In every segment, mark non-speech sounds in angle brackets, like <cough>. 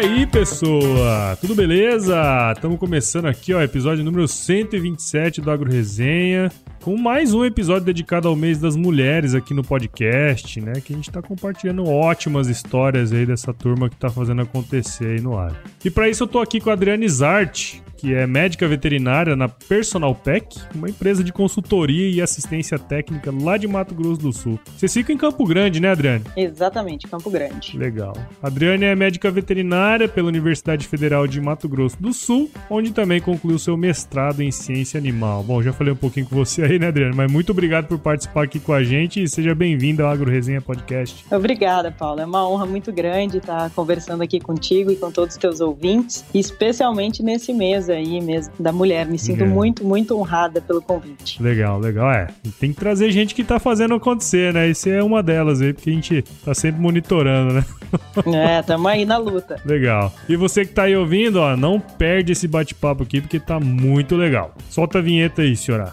aí, pessoa? Tudo beleza? Estamos começando aqui, ó, episódio número 127 do Agro Resenha, com mais um episódio dedicado ao mês das mulheres aqui no podcast, né? Que a gente tá compartilhando ótimas histórias aí dessa turma que tá fazendo acontecer aí no ar. E para isso eu tô aqui com a Adriane Zart, que é médica veterinária na Personal Pack, uma empresa de consultoria e assistência técnica lá de Mato Grosso do Sul. Vocês ficam em Campo Grande, né, Adriane? Exatamente, Campo Grande. Legal. A Adriane é médica veterinária pela Universidade Federal de Mato Grosso do Sul, onde também concluiu seu mestrado em ciência animal. Bom, já falei um pouquinho com você né, Adriane? Mas muito obrigado por participar aqui com a gente e seja bem-vinda ao Agro Resenha Podcast. Obrigada, Paulo. É uma honra muito grande estar conversando aqui contigo e com todos os teus ouvintes, especialmente nesse mês aí mesmo, da mulher. Me sinto é. muito, muito honrada pelo convite. Legal, legal. É, tem que trazer gente que tá fazendo acontecer, né? Isso é uma delas aí, porque a gente tá sempre monitorando, né? <laughs> É, tamo aí na luta. Legal. E você que tá aí ouvindo, ó, não perde esse bate-papo aqui, porque tá muito legal. Solta a vinheta aí, senhora.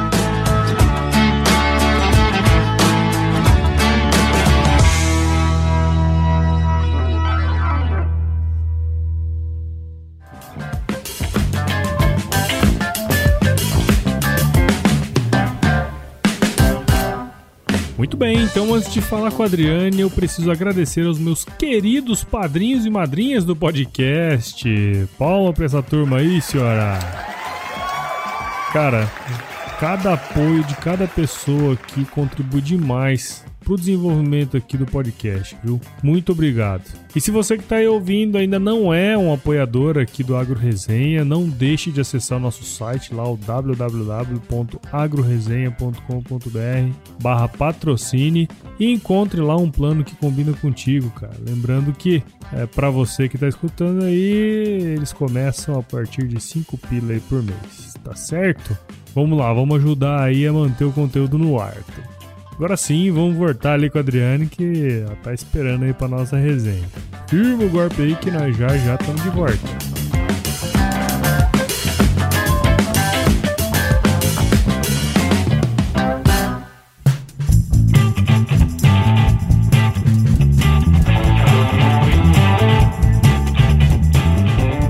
Muito bem, então antes de falar com a Adriane, eu preciso agradecer aos meus queridos padrinhos e madrinhas do podcast. Palma pra essa turma aí, senhora. Cara, cada apoio de cada pessoa aqui contribui demais pro desenvolvimento aqui do podcast, viu? Muito obrigado. E se você que está aí ouvindo ainda não é um apoiador aqui do Agro Resenha, não deixe de acessar o nosso site lá, o www.agroresenha.com.br barra patrocine e encontre lá um plano que combina contigo, cara. Lembrando que é para você que está escutando aí, eles começam a partir de 5 pila por mês, tá certo? Vamos lá, vamos ajudar aí a manter o conteúdo no ar. Tá? Agora sim, vamos voltar ali com a Adriane que ela tá esperando aí pra nossa resenha. Firma o golpe aí que nós já já estamos de volta.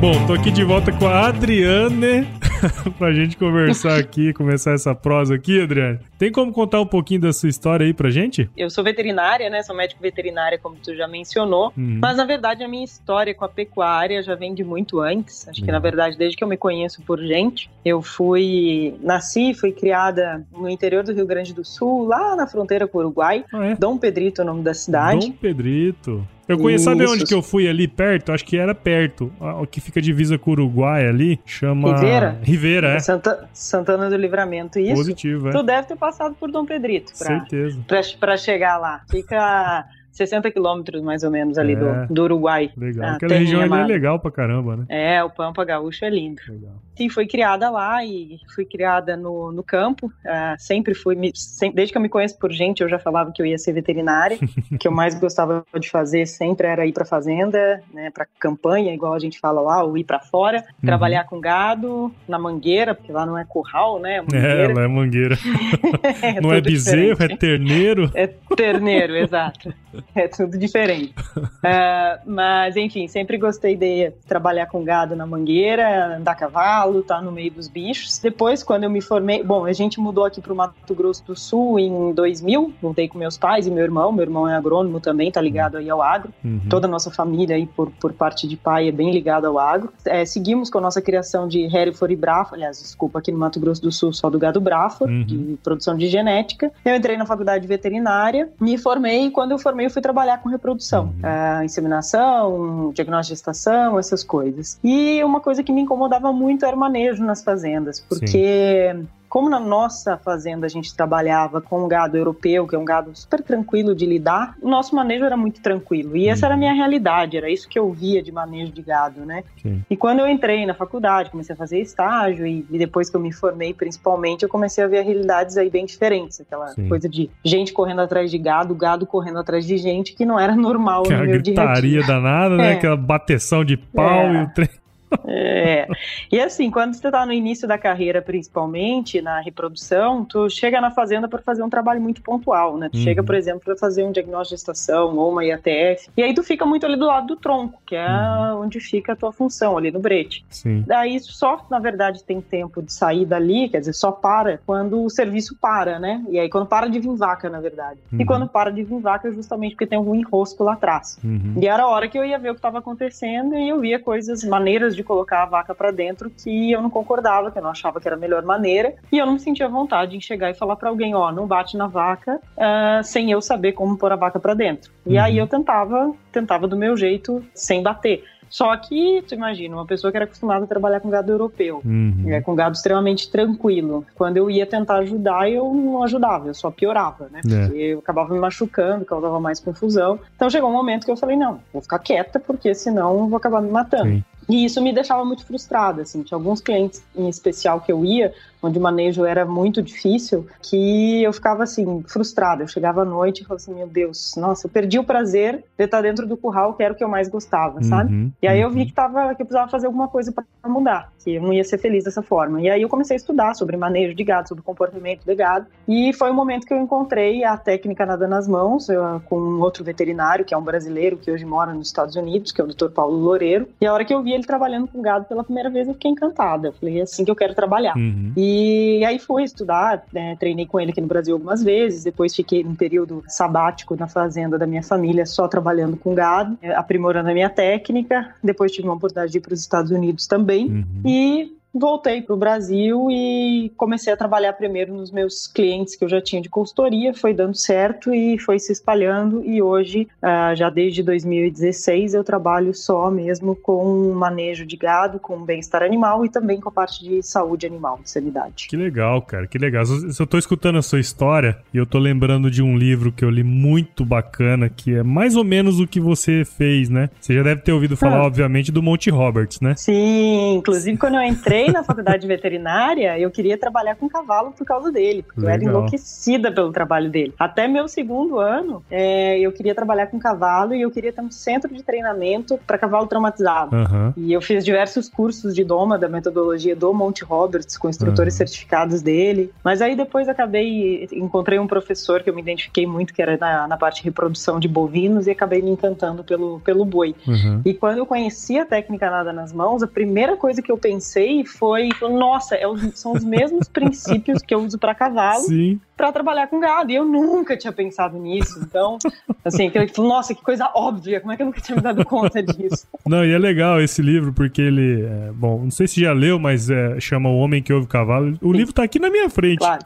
Bom, tô aqui de volta com a Adriane <laughs> pra gente conversar <laughs> aqui, começar essa prosa aqui, Adriane. Tem como contar um pouquinho da sua história aí pra gente? Eu sou veterinária, né? Sou médico veterinária, como tu já mencionou. Uhum. Mas, na verdade, a minha história com a pecuária já vem de muito antes. Acho uhum. que, na verdade, desde que eu me conheço por gente, eu fui... Nasci, fui criada no interior do Rio Grande do Sul, lá na fronteira com o Uruguai. Ah, é? Dom Pedrito é o nome da cidade. Dom Pedrito. Eu conheço, sabe onde que eu fui ali perto? Acho que era perto. O que fica divisa com o Uruguai ali, chama... Rivera? Rivera, é. Santa, Santana do Livramento, isso. Positivo, é. Tu deve ter passado por Dom Pedrito. Pra, Certeza. Pra, pra chegar lá. Fica 60 quilômetros mais ou menos ali é, do, do Uruguai. Legal. Aquela região ali é legal pra caramba, né? É, o Pampa Gaúcho é lindo. Legal. Sim, fui criada lá e fui criada no, no campo. Uh, sempre fui, sempre, desde que eu me conheço por gente, eu já falava que eu ia ser veterinária. o <laughs> que eu mais gostava de fazer sempre era ir pra fazenda, né, pra campanha, igual a gente fala lá, ou ir pra fora, uhum. trabalhar com gado, na mangueira, porque lá não é curral, né? É, mangueira. é lá é mangueira. <laughs> é não é bezerro, diferente. é terneiro. É terneiro, <laughs> exato. <laughs> é tudo diferente. uh, <laughs> mas, enfim, sempre gostei de trabalhar com gado na mangueira, andar a cavalo, estar tá no meio dos bichos. Depois, quando eu me formei, bom, a gente mudou aqui para o Mato Grosso do Sul em 2000, voltei com meus pais e meu irmão. Meu irmão é agrônomo também, tá ligado aí ao agro. Uhum. Toda a nossa família aí, por, por parte de pai, é bem ligada ao agro. É, seguimos com a nossa criação de Hereford e Braford, aliás, desculpa, aqui no Mato Grosso do Sul, só do gado Braford, uhum. de produção de genética. Eu entrei na faculdade de veterinária, me formei e quando eu formei fui trabalhar com reprodução, uhum. uh, inseminação, diagnóstico de gestação, essas coisas. E uma coisa que me incomodava muito era o manejo nas fazendas, porque Sim como na nossa fazenda a gente trabalhava com gado europeu, que é um gado super tranquilo de lidar, o nosso manejo era muito tranquilo. E essa era a minha realidade, era isso que eu via de manejo de gado, né? Sim. E quando eu entrei na faculdade, comecei a fazer estágio e, e, depois que eu me formei, principalmente, eu comecei a ver realidades aí bem diferentes, aquela Sim. coisa de gente correndo atrás de gado, gado correndo atrás de gente, que não era normal que no meu dia a dia. danada, né? É. Aquela bateção de pau é. e o trem é. E assim, quando você está no início da carreira, principalmente na reprodução, tu chega na fazenda para fazer um trabalho muito pontual, né? Tu uhum. chega, por exemplo, para fazer um diagnóstico de estação ou uma IATF, e aí tu fica muito ali do lado do tronco, que é uhum. onde fica a tua função, ali no brete. Sim. Daí só, na verdade, tem tempo de sair dali, quer dizer, só para quando o serviço para, né? E aí quando para de vir vaca, na verdade. Uhum. E quando para de vir vaca, é justamente porque tem algum enrosco lá atrás. Uhum. E era a hora que eu ia ver o que estava acontecendo e eu via coisas, maneiras de de colocar a vaca para dentro que eu não concordava, que eu não achava que era a melhor maneira, e eu não me sentia vontade em chegar e falar para alguém, ó, oh, não bate na vaca, uh, sem eu saber como pôr a vaca para dentro. E aí uhum. eu tentava, tentava do meu jeito, sem bater. Só que, tu imagina, uma pessoa que era acostumada a trabalhar com gado europeu, uhum. é, com gado extremamente tranquilo. Quando eu ia tentar ajudar, eu não ajudava, eu só piorava, né? É. Porque eu acabava me machucando, causava mais confusão. Então chegou um momento que eu falei, não, vou ficar quieta, porque senão eu vou acabar me matando. Sim. E isso me deixava muito frustrada, assim. Tinha alguns clientes em especial que eu ia, onde o manejo era muito difícil, que eu ficava assim, frustrada. Eu chegava à noite e falava assim: meu Deus, nossa, eu perdi o prazer de estar dentro do curral, que era o que eu mais gostava, uhum, sabe? E aí eu vi uhum. que, tava, que eu precisava fazer alguma coisa para mudar, que eu não ia ser feliz dessa forma. E aí eu comecei a estudar sobre manejo de gado, sobre comportamento de gado, e foi o momento que eu encontrei a técnica nada nas mãos, eu, com um outro veterinário, que é um brasileiro que hoje mora nos Estados Unidos, que é o Dr. Paulo Loureiro. E a hora que eu vi ele trabalhando com gado pela primeira vez, eu fiquei encantada. Eu falei, é assim que eu quero trabalhar. Uhum. E aí fui estudar, né, treinei com ele aqui no Brasil algumas vezes, depois fiquei num período sabático na fazenda da minha família, só trabalhando com gado, aprimorando a minha técnica. Depois tive uma oportunidade de ir para os Estados Unidos também. Uhum. E voltei para o Brasil e comecei a trabalhar primeiro nos meus clientes que eu já tinha de consultoria, foi dando certo e foi se espalhando e hoje, uh, já desde 2016, eu trabalho só mesmo com manejo de gado, com bem-estar animal e também com a parte de saúde animal, de sanidade. Que legal, cara, que legal. Se eu estou escutando a sua história e eu estou lembrando de um livro que eu li muito bacana, que é mais ou menos o que você fez, né? Você já deve ter ouvido falar, ah. obviamente, do Monte Roberts, né? Sim, inclusive quando eu entrei entrei na faculdade de veterinária, eu queria trabalhar com cavalo por causa dele, porque Legal. eu era enlouquecida pelo trabalho dele. Até meu segundo ano, é, eu queria trabalhar com cavalo e eu queria ter um centro de treinamento para cavalo traumatizado. Uhum. E eu fiz diversos cursos de doma da metodologia do Monte Roberts, com instrutores uhum. certificados dele. Mas aí depois acabei, encontrei um professor que eu me identifiquei muito, que era na, na parte de reprodução de bovinos, e acabei me encantando pelo, pelo boi. Uhum. E quando eu conheci a técnica nada nas mãos, a primeira coisa que eu pensei foi, nossa, é os, são os mesmos <laughs> princípios que eu uso para cavalo para trabalhar com gado. E eu nunca tinha pensado nisso. Então, assim, que eu nossa, que coisa óbvia, como é que eu nunca tinha me dado conta disso? Não, e é legal esse livro, porque ele, é, bom, não sei se já leu, mas é, chama O Homem que Ouve Cavalo. O Sim. livro tá aqui na minha frente. Claro.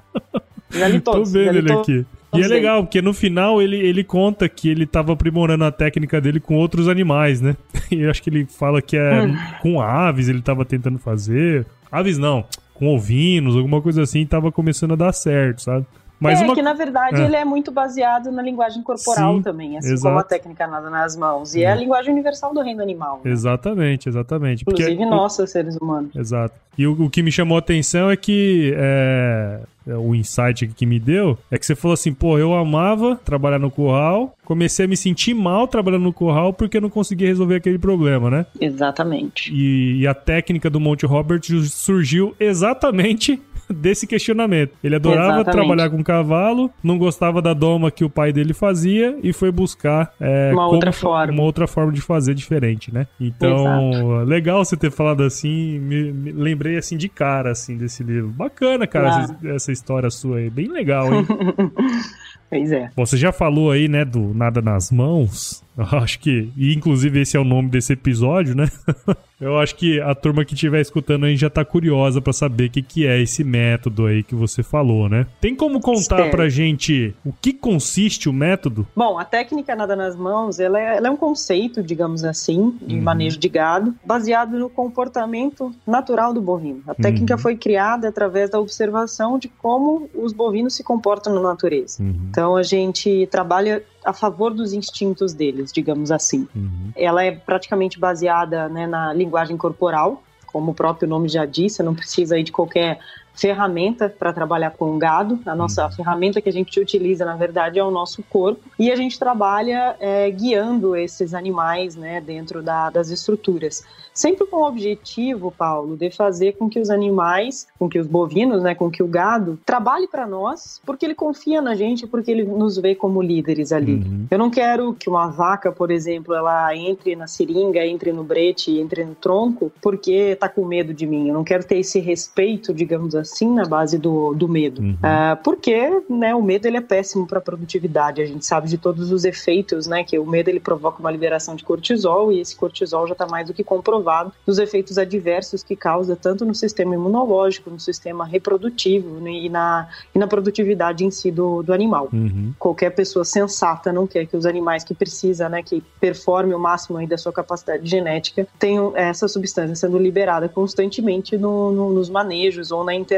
Já li <laughs> todos. Tô vendo ele aqui. E é legal, porque no final ele, ele conta que ele tava aprimorando a técnica dele com outros animais, né? <laughs> E eu acho que ele fala que é hum. com aves ele tava tentando fazer. Aves não, com ovinos, alguma coisa assim, tava começando a dar certo, sabe? Mas é uma... que, na verdade, é. ele é muito baseado na linguagem corporal Sim, também, assim exato. como a técnica nada nas mãos. E é. é a linguagem universal do reino animal. Né? Exatamente, exatamente. Inclusive Porque... nós, seres humanos. Exato. E o, o, que me chamou a atenção é que é, é, o insight que me deu é que você falou assim, pô, eu amava trabalhar no curral, comecei a me sentir mal trabalhando no curral porque eu não conseguia resolver aquele problema, né? Exatamente. E, e a técnica do Monte Robert surgiu exatamente <laughs> desse questionamento. Ele adorava Exatamente. trabalhar com cavalo, não gostava da doma que o pai dele fazia e foi buscar é, uma outra forma. Uma outra forma de fazer diferente, né? Então, Exato. legal você ter falado assim, me, me, lembrei assim de cara assim desse livro. Bacana, cara, essa, essa história sua aí, bem legal, hein? <laughs> Pois é. Bom, você já falou aí, né, do Nada nas Mãos. Eu acho que, e inclusive esse é o nome desse episódio, né? <laughs> Eu acho que a turma que estiver escutando aí já tá curiosa para saber o que, que é esse método aí que você falou, né? Tem como contar Espero. pra gente o que consiste o método? Bom, a técnica Nada nas Mãos, ela é, ela é um conceito, digamos assim, de uhum. manejo de gado, baseado no comportamento natural do bovino. A técnica uhum. foi criada através da observação de como os bovinos se comportam na natureza. Uhum. Então a gente trabalha a favor dos instintos deles, digamos assim. Uhum. Ela é praticamente baseada né, na linguagem corporal, como o próprio nome já disse, não precisa aí de qualquer ferramenta para trabalhar com gado. A nossa uhum. ferramenta que a gente utiliza, na verdade, é o nosso corpo. E a gente trabalha é, guiando esses animais né, dentro da, das estruturas. Sempre com o objetivo, Paulo, de fazer com que os animais, com que os bovinos, né, com que o gado trabalhe para nós, porque ele confia na gente, porque ele nos vê como líderes ali. Uhum. Eu não quero que uma vaca, por exemplo, ela entre na seringa, entre no brete, entre no tronco, porque está com medo de mim. Eu não quero ter esse respeito, digamos assim, na base do, do medo. Uhum. Uh, porque né, o medo ele é péssimo para a produtividade. A gente sabe de todos os efeitos, né? Que o medo ele provoca uma liberação de cortisol e esse cortisol já está mais do que comprovado comprovado dos efeitos adversos que causa tanto no sistema imunológico, no sistema reprodutivo né, e, na, e na produtividade em si do, do animal. Uhum. Qualquer pessoa sensata não quer que os animais que precisa, né, que performe o máximo aí da sua capacidade genética, tenham essa substância sendo liberada constantemente no, no, nos manejos ou na interação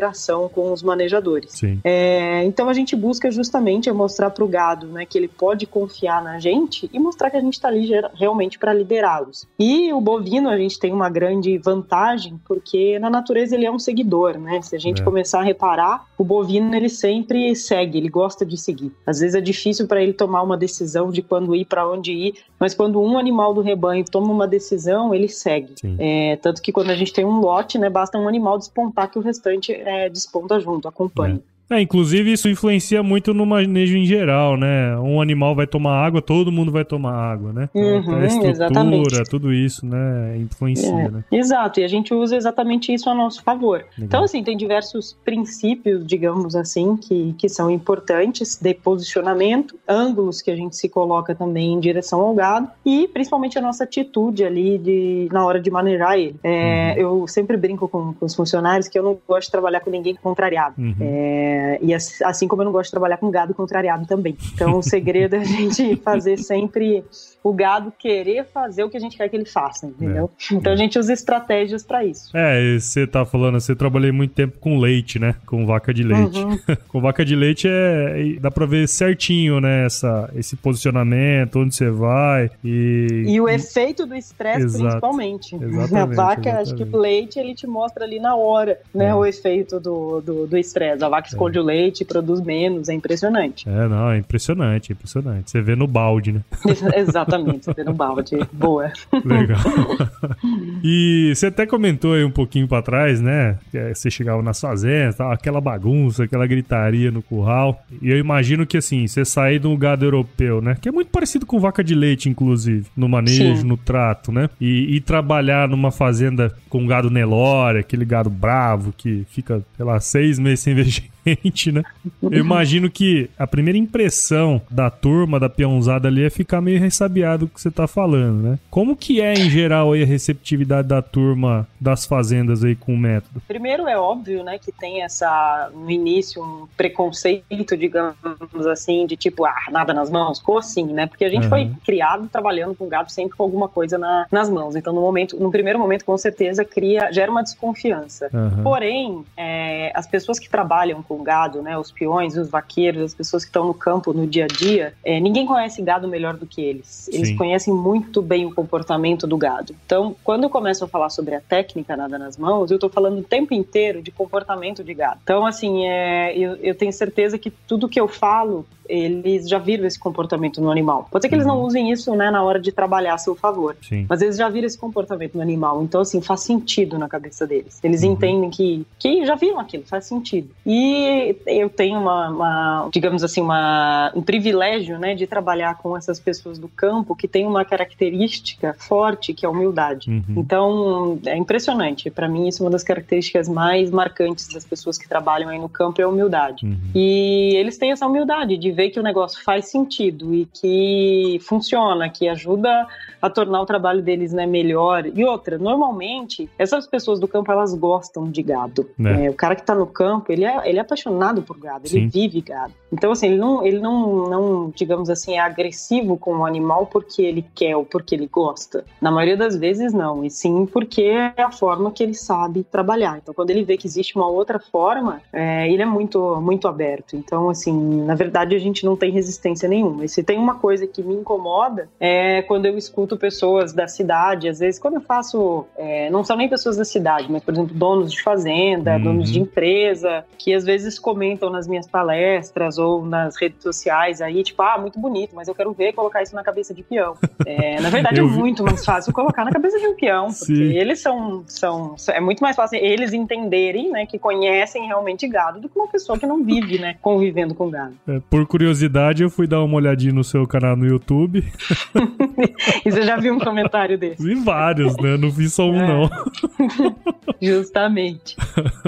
com os manejadores. É, então a gente busca justamente mostrar para o gado né, que ele pode confiar na gente e mostrar que a gente está ali realmente para liderá-los. E o bovino, a gente gente tem uma grande vantagem, porque na natureza ele é um seguidor, né? Se a gente é. começar a reparar, o bovino ele sempre segue, ele gosta de seguir. Às vezes é difícil para ele tomar uma decisão de quando ir, para onde ir, mas quando um animal do rebanho toma uma decisão, ele segue. É, tanto que quando a gente tem um lote, né, basta um animal despontar que o restante é, desponta junto, acompanha. É. É, inclusive isso influencia muito no manejo em geral, né? Um animal vai tomar água, todo mundo vai tomar água, né? Uhum, então, a estrutura, exatamente. tudo isso, né? Influencia, é, né? Exato, e a gente usa exatamente isso a nosso favor. Legal. Então, assim, tem diversos princípios, digamos assim, que, que são importantes de posicionamento, ângulos que a gente se coloca também em direção ao gado e principalmente a nossa atitude ali de, na hora de manejar ele. É, uhum. Eu sempre brinco com, com, os funcionários que eu não gosto de trabalhar com ninguém contrariado. Uhum. É, é, e assim como eu não gosto de trabalhar com gado contrariado também. Então o segredo é a gente <laughs> fazer sempre o gado querer fazer o que a gente quer que ele faça, entendeu? É. Então a gente usa estratégias para isso. É, você tá falando, você trabalhei muito tempo com leite, né? Com vaca de leite. Uhum. <laughs> com vaca de leite é dá para ver certinho, né, essa, esse posicionamento, onde você vai e E o efeito do estresse principalmente. Exatamente, <laughs> a vaca, exatamente. acho que o leite ele te mostra ali na hora, né, é. o efeito do estresse. Do, do a vaca esconde é. o leite, produz menos, é impressionante. É, não, é impressionante, é impressionante. Você vê no balde, né? <laughs> Exatamente. Exatamente, você no balde. Boa. Legal. <laughs> E você até comentou aí um pouquinho para trás, né? Que você chegava nas fazendas, aquela bagunça, aquela gritaria no curral. E eu imagino que assim, você sair de um gado europeu, né? Que é muito parecido com vaca de leite, inclusive, no manejo, Sim. no trato, né? E, e, trabalhar numa fazenda com gado Nelore, aquele gado bravo que fica, sei lá, seis meses sem ver <laughs> gente, né? Eu imagino que a primeira impressão da turma, da peãozada ali, é ficar meio ressabiado com o que você tá falando, né? Como que é, em geral, a receptividade da turma das fazendas aí com o método? Primeiro, é óbvio, né, que tem essa, no início, um preconceito, digamos assim, de tipo, ah, nada nas mãos, ficou assim, né? Porque a gente uhum. foi criado trabalhando com gado sempre com alguma coisa na, nas mãos. Então, no momento, no primeiro momento, com certeza, cria, gera uma desconfiança. Uhum. Porém, é, as pessoas que trabalham com gado, né, os peões, os vaqueiros, as pessoas que estão no campo no dia a dia, é, ninguém conhece gado melhor do que eles. Eles conhecem muito bem o comportamento do gado. Então, quando eu começo a falar sobre a técnica nada nas mãos, eu estou falando o tempo inteiro de comportamento de gado. Então, assim, é, eu, eu tenho certeza que tudo que eu falo eles já viram esse comportamento no animal. Pode ser que uhum. eles não uhum. usem isso, né, na hora de trabalhar a seu favor, Sim. mas eles já viram esse comportamento no animal. Então, assim, faz sentido na cabeça deles. Eles uhum. entendem que, que já viram aquilo, faz sentido. E eu tenho uma, uma, digamos assim, uma, um privilégio, né, de trabalhar com essas pessoas do campo que tem uma característica forte que é a humildade. Uhum. Então, é impressionante. Para mim, isso é uma das características mais marcantes das pessoas que trabalham aí no campo é a humildade. Uhum. E eles têm essa humildade de ver que o negócio faz sentido e que funciona, que ajuda a tornar o trabalho deles né, melhor. E outra, normalmente, essas pessoas do campo, elas gostam de gado. É. É, o cara que está no campo, ele é, ele é apaixonado por gado, Sim. ele vive gado. Então, assim, ele não, ele não, não, digamos assim, é agressivo com o animal porque ele quer ou porque ele gosta. Na maioria das vezes, não. E sim porque é a forma que ele sabe trabalhar. Então, quando ele vê que existe uma outra forma, é, ele é muito, muito aberto. Então, assim, na verdade, a gente não tem resistência nenhuma. E se tem uma coisa que me incomoda, é quando eu escuto pessoas da cidade, às vezes, quando eu faço, é, não são nem pessoas da cidade, mas, por exemplo, donos de fazenda, uhum. donos de empresa, que às vezes comentam nas minhas palestras ou nas redes sociais aí, tipo, ah, muito bonito, mas eu quero ver colocar isso na cabeça de peão. É, na verdade, <laughs> é muito mais fácil colocar na cabeça de um peão, porque Sim. eles são, são. É muito mais fácil eles entenderem, né, que conhecem realmente gado do que uma pessoa que não vive, né, convivendo com gado. É, por curiosidade, eu fui dar uma olhadinha no seu canal no YouTube. <laughs> e você já viu um comentário desse? Vi vários, né? Não vi só um, é. não. <laughs> Justamente.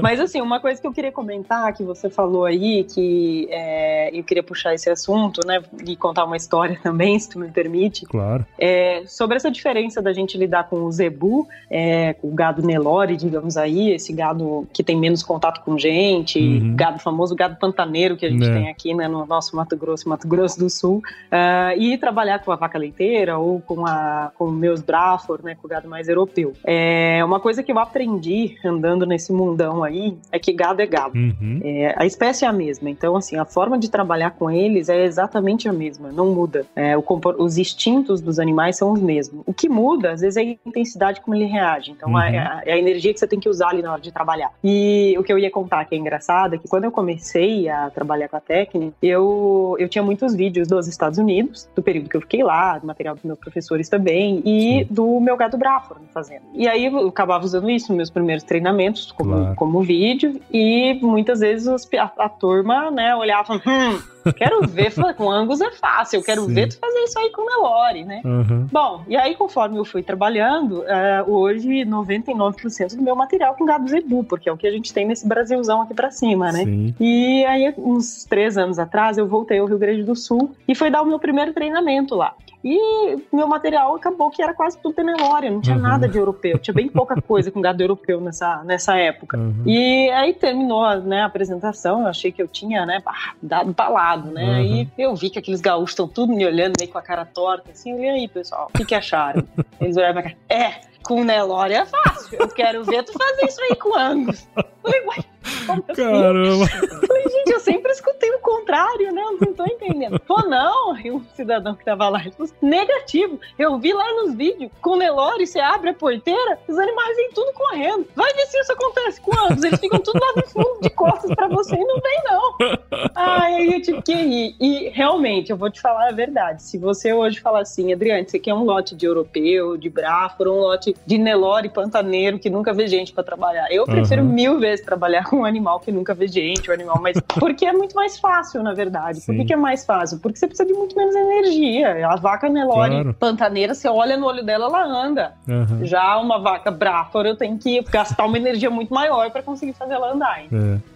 Mas assim, uma coisa que eu queria comentar, que você falou aí, que é, eu queria puxar esse assunto, né? E contar uma história também, se tu me permite. Claro. É, sobre essa diferença da gente lidar com o zebu, é, com o gado Nelore, digamos aí, esse gado que tem menos contato com gente, uhum. gado famoso, gado pantaneiro que a gente é. tem aqui, né, no nosso Mato Grosso, Mato Grosso do Sul, uh, e trabalhar com a vaca leiteira ou com, a, com meus Brafor, né, com o gado mais europeu. É, uma coisa que eu aprendi andando nesse mundão aí é que gado é gado. Uhum. É, a espécie é a mesma, então assim, a forma de trabalhar com eles é exatamente a mesma, não muda. É, o, os instintos dos animais são os mesmos. O que muda, às vezes, é a intensidade como ele reage. Então, uhum. é, é, a energia que você tem que usar ali na hora de trabalhar. E o que eu ia contar que é engraçado é que quando eu comecei a trabalhar com a técnica, eu, eu tinha muitos vídeos dos Estados Unidos, do período que eu fiquei lá, do material dos meus professores também, e Sim. do meu gado Braford fazendo. E aí eu acabava usando isso nos meus primeiros treinamentos, como, claro. como vídeo, e muitas vezes a, a turma, né, olhava, hum, Quero ver com Angus é fácil, eu quero Sim. ver tu fazer isso aí com Nelore, né? Uhum. Bom, e aí conforme eu fui trabalhando, uh, hoje 99% do meu material com gado zebu, porque é o que a gente tem nesse Brasilzão aqui pra cima, né? Sim. E aí, uns três anos atrás, eu voltei ao Rio Grande do Sul e fui dar o meu primeiro treinamento lá. E meu material acabou que era quase tudo Tenelória, não tinha uhum. nada de europeu, tinha bem pouca coisa com gado europeu nessa, nessa época. Uhum. E aí terminou né, a apresentação, eu achei que eu tinha né, dado balado, né? Uhum. Aí eu vi que aqueles gaúchos estão tudo me olhando meio com a cara torta, assim, olhei aí, pessoal, o que, que acharam? <laughs> Eles olharam pra cara, é, com Nelore é fácil. Eu quero ver tu fazer isso aí com Angus. Falei, uai, como assim? Caramba. Falei, gente, eu sempre escutei o contrário, né? Eu não tô entendendo. Pô, não. E o cidadão que tava lá, ele falou, negativo. Eu vi lá nos vídeos, com Nelore, você abre a porteira, os animais vêm tudo correndo. Vai ver se isso acontece com Angus. Eles ficam tudo lá no fundo de costas pra você e não vem, não. Ai, aí eu tive que ir. E realmente, eu vou te falar a verdade. Se você hoje falar assim, Adriane, você quer um lote de europeu, de Braford, um lote de Nelore pantaneiro que nunca vê gente para trabalhar. Eu prefiro uhum. mil vezes trabalhar com um animal que nunca vê gente, um animal mais. Porque é muito mais fácil, na verdade. Sim. Por que, que, é mais fácil? Porque você precisa de muito menos energia. A vaca Nelore claro. pantaneira, você olha no olho dela, ela anda. Uhum. Já uma vaca Brafor, eu tenho que gastar uma energia muito maior para conseguir fazer ela andar. Hein?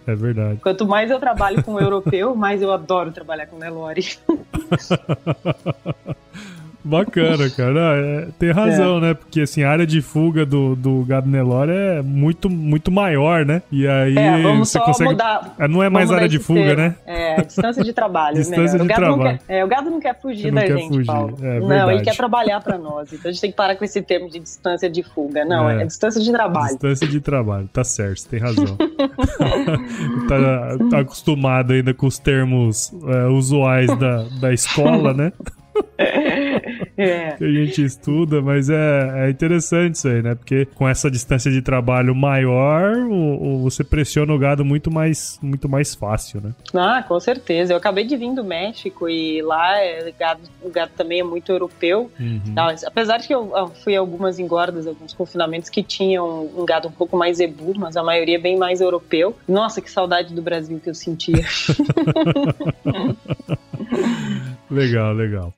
É, é verdade. Quanto mais eu trabalho com o europeu, mais eu adoro trabalhar com Nelore. <laughs> Bacana, cara. É, tem razão, é. né? Porque assim, a área de fuga do, do gado Nelore é muito, muito maior, né? E aí é, vamos você só consegue. Mudar, é, não é mais área de fuga, termo. né? É, distância de trabalho. <laughs> distância né? de trabalho. Quer, é, o gado não quer fugir da gente, fugir. Paulo. É, não, ele quer trabalhar para nós. Então a gente tem que parar com esse termo de distância de fuga. Não, é, é distância de trabalho. Distância de trabalho, tá certo, você tem razão. <laughs> tá, tá, acostumado ainda com os termos usuais da, da escola, né? É. <laughs> que a gente estuda, mas é, é interessante isso aí, né? Porque com essa distância de trabalho maior, o, o, você pressiona o gado muito mais, muito mais fácil, né? Ah, com certeza. Eu acabei de vir do México e lá é, gado, o gado também é muito europeu. Uhum. apesar de que eu, eu fui algumas engordas, alguns confinamentos que tinham um gado um pouco mais zebu, mas a maioria bem mais europeu. Nossa, que saudade do Brasil que eu sentia. <laughs> legal, legal.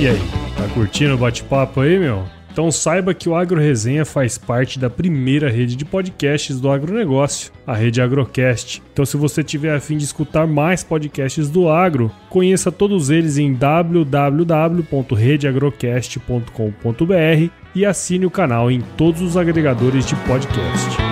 E aí, tá curtindo o bate-papo aí, meu? Então saiba que o Agro Resenha faz parte da primeira rede de podcasts do agronegócio, a rede Agrocast. Então se você tiver a fim de escutar mais podcasts do agro, conheça todos eles em www.redeagrocast.com.br e assine o canal em todos os agregadores de podcast.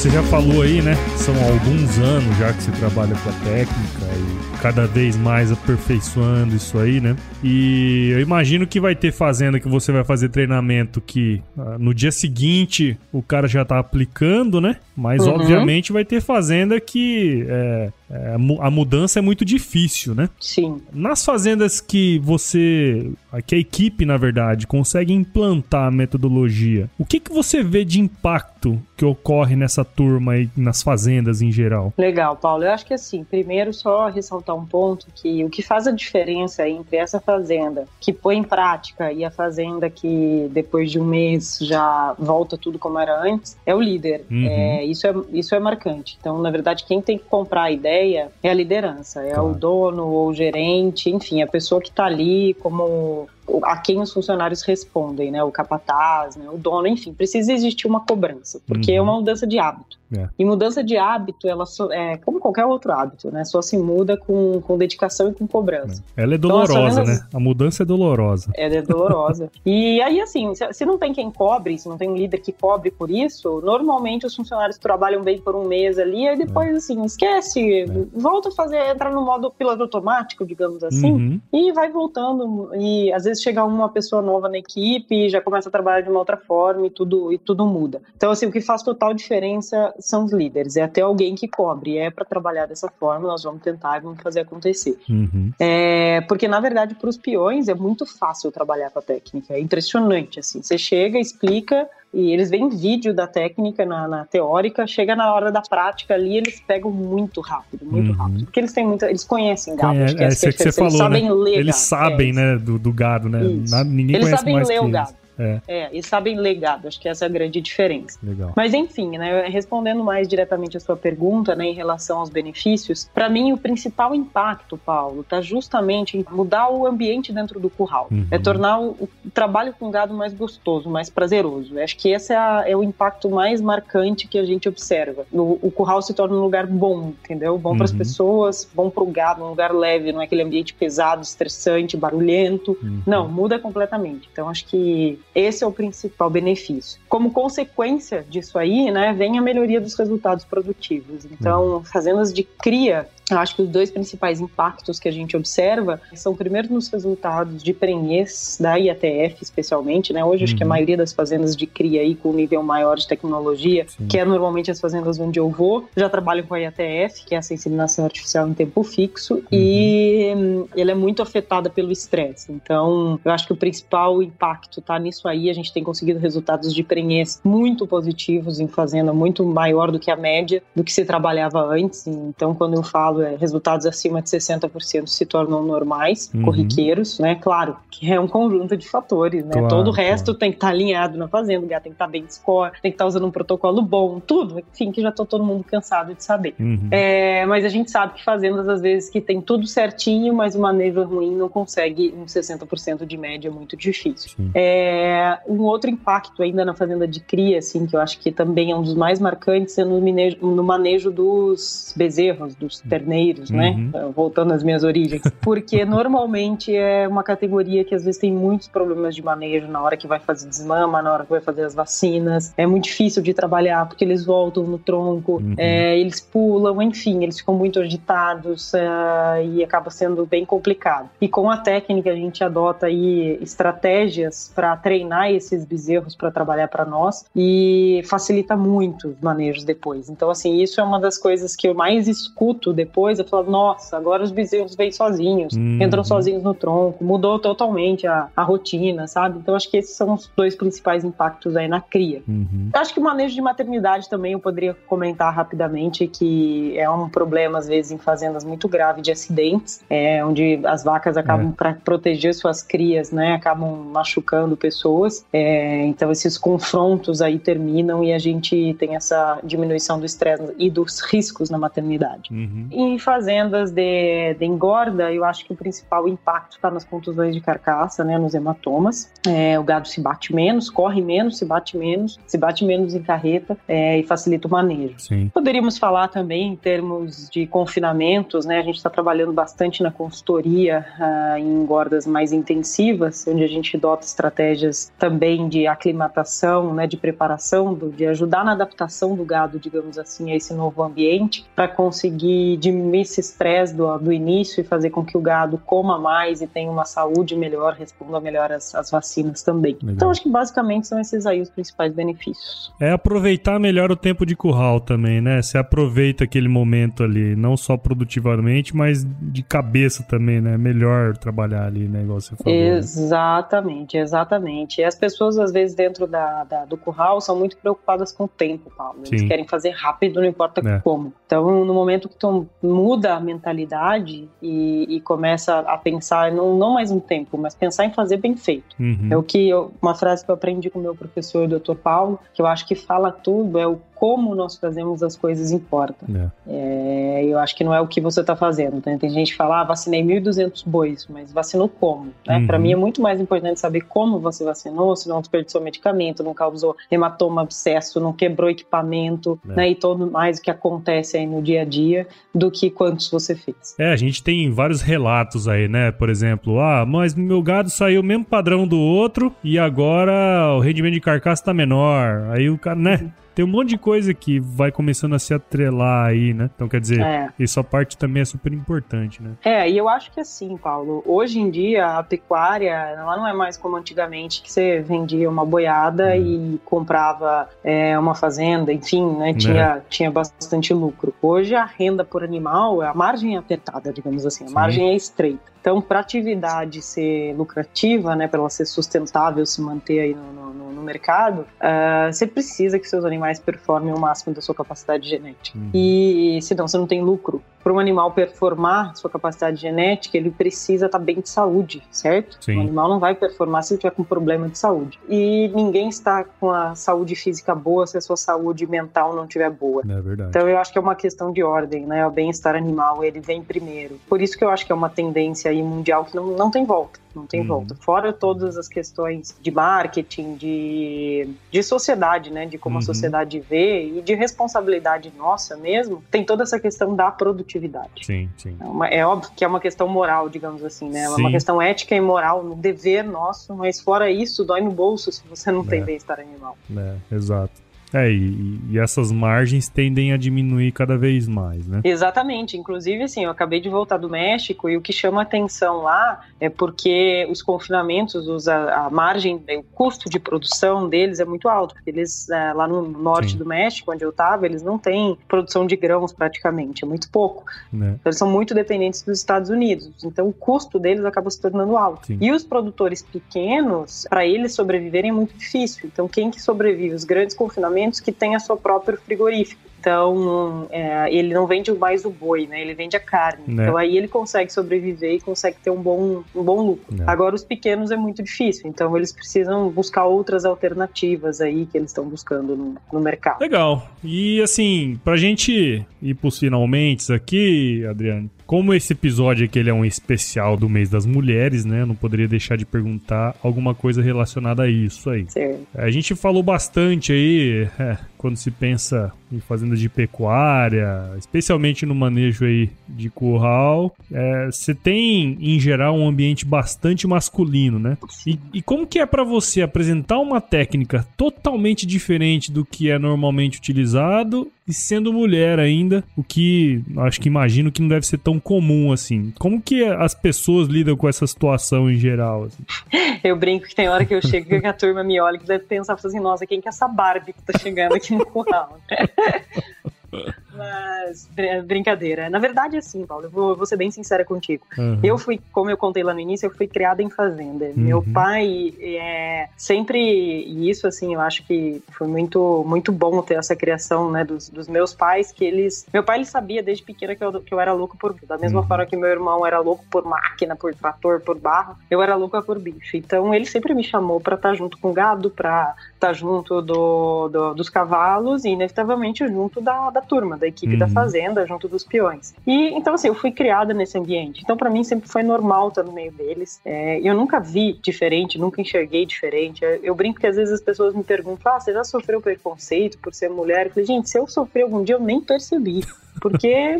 Você já falou aí, né? São alguns anos já que você trabalha com a técnica e cada vez mais aperfeiçoando isso aí, né? E eu imagino que vai ter fazenda que você vai fazer treinamento que ah, no dia seguinte o cara já tá aplicando, né? Mas uhum. obviamente vai ter fazenda que é, é, a mudança é muito difícil, né? Sim. Nas fazendas que você, que a equipe, na verdade, consegue implantar a metodologia, o que, que você vê de impacto que ocorre nessa turma e nas fazendas em geral? Legal, Paulo. Eu acho que assim, primeiro só ressaltar um ponto que o que faz a diferença entre essa fazenda que põe em prática e a fazenda que depois de um mês já volta tudo como era antes é o líder. Uhum. É, isso, é, isso é marcante. Então, na verdade, quem tem que comprar a ideia é a liderança, é claro. o dono ou o gerente, enfim, a pessoa que está ali como a quem os funcionários respondem, né? O capataz, né? o dono, enfim, precisa existir uma cobrança, porque uhum. é uma mudança de hábito. É. E mudança de hábito, ela só, é como qualquer outro hábito, né? Só se muda com, com dedicação e com cobrança. É. Ela é então, dolorosa, então, né? A mudança é dolorosa. Ela é dolorosa. <laughs> e aí, assim, se, se, não tem quem cobre, se não tem um líder que cobre por isso, normalmente os funcionários trabalham bem por um mês ali, e depois, é. assim, esquece, é. volta a fazer, entrar no modo piloto automático, digamos assim, uhum. e vai voltando. E às vezes vezes chega uma pessoa nova na equipe, já começa a trabalhar de uma outra forma e tudo, e tudo muda. Então, assim, o que faz total diferença são os líderes. É até alguém que cobre. É para trabalhar dessa forma, nós vamos tentar e vamos fazer acontecer. Uhum. É, porque, na verdade, para os peões é muito fácil trabalhar com a técnica. É impressionante, assim. Você chega, explica, e eles veem vídeo da técnica na, na, teórica, chega na hora da prática ali, eles pegam muito rápido, muito uhum. rápido. Porque eles têm muita, eles conhecem gado. Conhece, é, é, que, é que você falou, eles sabem né? ler Eles gado. sabem, é, né, do, do, gado, né? Ninguém eles conhece sabem mais ler o gado. É. é, e sabem legado, acho que essa é a grande diferença. Legal. Mas enfim, né, respondendo mais diretamente a sua pergunta, né, em relação aos benefícios, para mim o principal impacto, Paulo, tá justamente em mudar o ambiente dentro do curral, uhum. é tornar o, trabalho com gado mais gostoso, mais prazeroso. Eu acho que esse é, a, é, o impacto mais marcante que a gente observa. O, o curral se torna um lugar bom, entendeu? Bom uhum. para as pessoas, bom para o gado, um lugar leve, não é aquele ambiente pesado, estressante, barulhento. Uhum. Não, muda completamente. Então acho que esse é o principal benefício. Como consequência disso aí, né, vem a melhoria dos resultados produtivos. Então, uhum. fazendas de cria eu acho que os dois principais impactos que a gente observa são, primeiro, nos resultados de prenhez da IATF, especialmente, né? Hoje, uhum. acho que a uhum. maioria das fazendas de cria aí com um nível maior de tecnologia, Sim. que é normalmente as fazendas onde eu vou, já trabalham com a IATF, que é essa inseminação artificial em tempo fixo, uhum. e hum, ela é muito afetada pelo estresse. Então, eu acho que o principal impacto tá nisso aí. A gente tem conseguido resultados de prenhez muito positivos em fazenda, muito maior do que a média do que se trabalhava antes. Então, quando eu falo resultados acima de 60% se tornam normais, uhum. corriqueiros, né? Claro, que é um conjunto de fatores, né? Claro, Todo o resto claro. tem que estar tá alinhado na fazenda, o gato tem que estar tá bem de score, tem que estar tá usando um protocolo bom, tudo, enfim, que já tô todo mundo cansado de saber. Uhum. É, mas a gente sabe que fazendas, às vezes, que tem tudo certinho, mas o manejo ruim não consegue um 60% de média, é muito difícil. É, um outro impacto ainda na fazenda de cria, assim, que eu acho que também é um dos mais marcantes, é no manejo, no manejo dos bezerros, dos termos terneiros, né? Uhum. Então, Voltando às minhas origens. Porque <laughs> normalmente é uma categoria que às vezes tem muitos problemas de manejo na hora que vai fazer desmama, na hora que vai fazer as vacinas. É muito difícil de trabalhar porque eles voltam no tronco, Uhum. é, eles pulam, enfim, eles ficam muito agitados é, e acaba sendo bem complicado. E com a técnica a gente adota aí estratégias para treinar esses bezerros para trabalhar para nós e facilita muito os manejos depois. Então, assim, isso é uma das coisas que eu mais escuto depois. Eu falo, nossa, agora os bezerros vêm sozinhos, Uhum. entram sozinhos no tronco, mudou totalmente a, a rotina, sabe? Então, acho que esses são os dois principais impactos aí na cria. Uhum. Acho que o manejo de maternidade também eu poderia comentar rapidamente que é um problema, às vezes, em fazendas muito grave de acidentes, é, onde as vacas acabam, para proteger suas crias, né, acabam machucando pessoas. É, então, esses confrontos aí terminam e a gente tem essa diminuição do estresse e dos riscos na maternidade. Uhum. Em fazendas de, de engorda, eu acho que o principal impacto está nas contusões de carcaça, né, nos hematomas. É, o gado se bate menos, corre menos, se bate menos, se bate menos em carreta é, e facilita o manejo. Sim. Poderíamos falar também em termos de confinamentos, né? A gente está trabalhando bastante na consultoria ah, em engordas mais intensivas, onde a gente adota estratégias também de aclimatação, né, de preparação, de ajudar na adaptação do gado, digamos assim, a esse novo ambiente, para conseguir diminuir esse estresse do, do início e fazer com que o gado coma mais e tenha uma saúde melhor, responda melhor às, às vacinas também. Legal. Então, acho que basicamente são esses aí os principais benefícios. É aproveitar melhor o tempo de curral também, né? Você aproveita aquele momento ali, não só produtivamente, mas de cabeça também, né? Melhor trabalhar ali, né? Igual você falou. né? Exatamente, exatamente. E as pessoas, às vezes, dentro da, da- do curral, são muito preocupadas com o tempo, Paulo. Eles Sim. querem fazer rápido, não importa É. como. Então, no momento que tu muda a mentalidade e, e começa a pensar, não, não mais no tempo, mas pensar em fazer bem feito. Uhum. É o que eu- uma frase que eu aprendi com o meu professor, Dr. Paulo, que eu acho que fala tudo, é o como nós fazemos as coisas importa. É. É, eu acho que não é o que você está fazendo. né? Tem gente que fala, ah, vacinei 1.200 bois, mas vacinou como? Né? Uhum. Para mim é muito mais importante saber como você vacinou, se não desperdiçou medicamento, não causou hematoma, abscesso, não quebrou equipamento, É. né? E todo mais o que acontece aí no dia a dia, do que quantos você fez. É, a gente tem vários relatos aí, né? Por exemplo, ah, mas meu gado saiu o mesmo padrão do outro e agora o rendimento de carcaça tá menor. Aí o cara, né? Tem um monte de coisa que vai começando a se atrelar aí, né? Então, quer dizer, É. essa parte também é super importante, né? É, e eu acho que assim, Paulo, hoje em dia a pecuária, ela não é mais como antigamente, que você vendia uma boiada Uhum. e comprava é, uma fazenda, enfim, né, tinha, tinha bastante lucro. Hoje a renda por animal, a margem é apertada, digamos assim, a Sim. margem é estreita. Então, para a atividade ser lucrativa, né, para ela ser sustentável, se manter aí no, no- no mercado, ah, você precisa que seus animais performem o máximo da sua capacidade genética. Uhum. E senão você não tem lucro. Para um animal performar sua capacidade genética, ele precisa estar bem de saúde, certo? Sim. O animal não vai performar se ele tiver com problema de saúde. E ninguém está com a saúde física boa se a sua saúde mental não estiver boa. É verdade. Então eu acho que é uma questão de ordem, né? O bem-estar animal, ele vem primeiro. Por isso que eu acho que é uma tendência aí mundial que não, não tem volta. Não tem Uhum. volta. Fora todas as questões de marketing, de, de sociedade, né? De como Uhum. a sociedade vê e de responsabilidade nossa mesmo, tem toda essa questão da produtividade. Sim, sim. É, uma- é óbvio que é uma questão moral, digamos assim, né? É uma questão ética e moral, no dever nosso, mas fora isso, dói no bolso se você não É. tem bem-estar animal. É, exato. É, e, e essas margens tendem a diminuir cada vez mais, né? Exatamente. Inclusive, assim, eu acabei de voltar do México e o que chama atenção lá é porque os confinamentos, os, a, a margem, o custo de produção deles é muito alto. Porque eles, é, lá no norte Sim. do México, onde eu estava, eles não têm produção de grãos praticamente, é muito pouco. né? Então, eles são muito dependentes dos Estados Unidos. Então, o custo deles acaba se tornando alto. Sim. E os produtores pequenos, para eles sobreviverem é muito difícil. Então, quem que sobrevive? Os grandes confinamentos que têm a seu próprio frigorífico. Então, é, ele não vende mais o boi, né? Ele vende a carne. Né. Então, aí ele consegue sobreviver e consegue ter um bom, um bom lucro. Né. Agora, os pequenos é muito difícil. Então, eles precisam buscar outras alternativas aí que eles estão buscando no, no mercado. Legal. E assim, pra gente ir pros finalmente aqui, Adriano, como esse episódio aqui ele é um especial do mês das mulheres, né? Eu não poderia deixar de perguntar alguma coisa relacionada a isso aí. Certo. A gente falou bastante aí, é, quando se pensa em fazendas de pecuária, especialmente no manejo aí de curral, é, você tem, em geral, um ambiente bastante masculino, né? E, e como que é para você apresentar uma técnica totalmente diferente do que é normalmente utilizado e sendo mulher ainda, o que acho que imagino que não deve ser tão comum assim. Como que as pessoas lidam com essa situação em geral? Assim? <laughs> Eu brinco que tem hora que eu chego que a turma me olha e deve pensar assim, nossa, quem que é essa Barbie que tá chegando aqui no curral? <laughs> Mas, brincadeira. Na verdade, assim, Paulo, eu vou, vou ser bem sincera contigo. Uhum. Eu fui, como eu contei lá no início, eu fui criada em fazenda. Uhum. Meu pai é sempre, e isso, assim, eu acho que foi muito, muito bom ter essa criação, né, dos, dos meus pais, que eles. Meu pai, ele sabia desde pequena que eu, que eu era louco por. Da mesma uhum. forma que meu irmão era louco por máquina, por trator, por barro, eu era louca por bicho. Então, ele sempre me chamou para estar tá junto com o gado, para estar tá junto do, do, dos cavalos e, inevitavelmente, junto da, da turma, da equipe uhum. da fazenda, junto dos peões. E então, assim, eu fui criada nesse ambiente. Então, para mim, sempre foi normal estar no meio deles. É, eu nunca vi diferente, nunca enxerguei diferente. Eu brinco que às vezes as pessoas me perguntam: ah, você já sofreu preconceito por ser mulher? Eu falei, gente, se eu sofri algum dia, eu nem percebi. Porque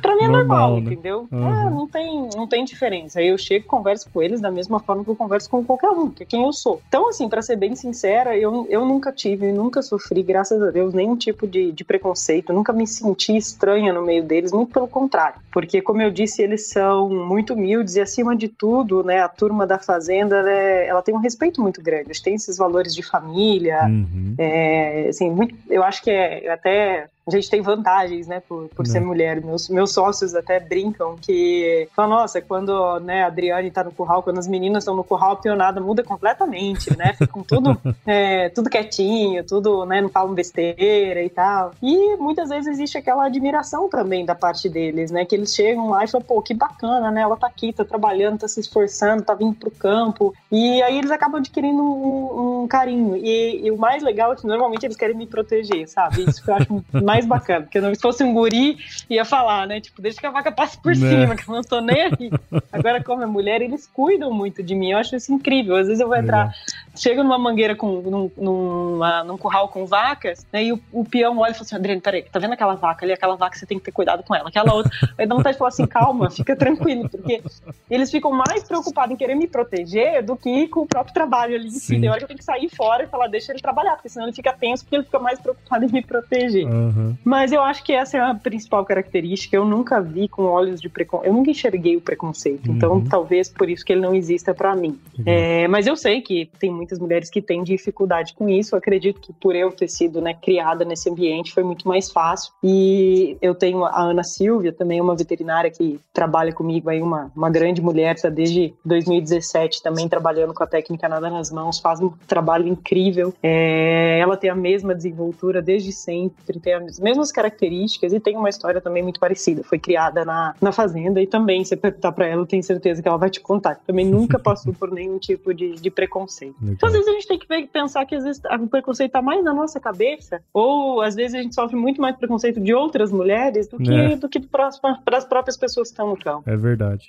pra mim é normal, normal né? entendeu? Uhum. Ah, não tem, não tem diferença. Aí eu chego e converso com eles da mesma forma que eu converso com qualquer um, que é quem eu sou. Então, assim, para ser bem sincera, eu, eu nunca tive, nunca sofri, graças a Deus, nenhum tipo de, de preconceito. Nunca me senti estranha no meio deles, muito pelo contrário. Porque, como eu disse, eles são muito humildes e, acima de tudo, né, a turma da Fazenda, ela, é, ela tem um respeito muito grande. Eles têm esses valores de família. Uhum. É, assim, muito, eu acho que é até a gente tem vantagens, né, por, por ser né. mulher. Meus, meus sócios até brincam que, falam, nossa, quando né, a Adriane tá no curral, quando as meninas estão no curral, a pionada muda completamente, né? Ficam tudo, <laughs> é, tudo quietinho, tudo, né, não falam besteira e tal. E muitas vezes existe aquela admiração também da parte deles, né? Que eles chegam lá e falam, pô, que bacana, né? Ela tá aqui, tá trabalhando, tá se esforçando, tá vindo pro campo. E aí eles acabam adquirindo um, um carinho. E, e, o mais legal é que normalmente eles querem me proteger, sabe? Isso que eu acho <laughs> mais mais bacana. Porque se fosse um guri, ia falar, né? Tipo, deixa que a vaca passe por né? cima, que eu não tô nem aí. <laughs> Agora, como é mulher, eles cuidam muito de mim. Eu acho isso incrível. Às vezes eu vou entrar, chego numa mangueira com num, numa, num curral com vacas, né? E o, o peão olha e fala assim: Adriane, peraí, tá vendo aquela vaca ali? Aquela vaca você tem que ter cuidado com ela. Aquela outra. Aí dá vontade de falar assim: calma, fica tranquilo, porque eles ficam mais preocupados em querer me proteger do que com o próprio trabalho ali em si. Tem hora que eu tenho que sair fora e falar: deixa ele trabalhar, porque senão ele fica tenso, porque ele fica mais preocupado em me proteger. Uhum. Mas eu acho que essa é a principal característica. Eu nunca vi com olhos de preconceito. Eu nunca enxerguei o preconceito. Então, uhum. Então, talvez por isso que ele não exista para mim. Uhum. É, mas eu sei que tem muitas mulheres que têm dificuldade com isso. Eu acredito que por eu ter sido né, criada nesse ambiente foi muito mais fácil. E eu tenho a Ana Silvia, também uma veterinária que trabalha comigo aí, uma, uma grande mulher, está desde 2017 também trabalhando com a técnica nada nas mãos, faz um trabalho incrível. É, ela tem a mesma desenvoltura desde sempre, tem as mesmas características e tem uma história também muito parecida. Foi criada na, na fazenda e também, se perguntar para ela, eu tenho certeza que ela vai te contar. Também nunca passou por nenhum tipo de, de preconceito. Então, às vezes a gente tem que pensar que às vezes o preconceito tá mais na nossa cabeça, ou às vezes a gente sofre muito mais preconceito de outras mulheres do que, é. do que para as próprias pessoas que estão no campo. É verdade.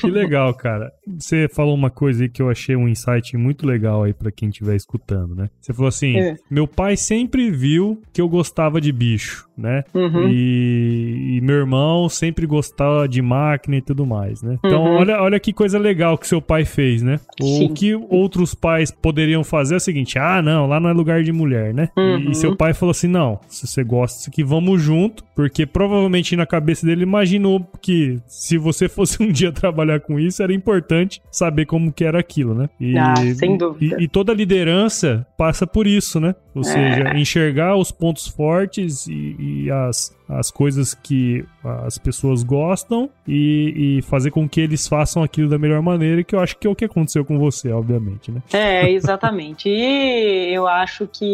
que legal, cara. Você falou uma coisa aí que eu achei um insight muito legal aí para quem estiver escutando, né? Você falou assim: é. meu pai sempre viu que eu gostava de bicho né? Uhum. E, e, meu irmão sempre gostava de máquina e tudo mais, né? Então, uhum. olha, olha que coisa legal que seu pai fez, né? Sim. O que outros pais poderiam fazer é o seguinte: ah, não, lá não é lugar de mulher, né? Uhum. E, seu pai falou assim: não, se você gosta disso aqui, vamos junto, porque provavelmente na cabeça dele imaginou que se você <laughs> fosse um dia trabalhar com isso, era importante saber como que era aquilo, né? E, ah, sem dúvida. E, e toda liderança passa por isso, né? Ou é. seja, enxergar os pontos fortes e, e as, as coisas que as pessoas gostam e, e, fazer com que eles façam aquilo da melhor maneira, que eu acho que é o que aconteceu com você, obviamente, né? É, <laughs> exatamente. e eu acho que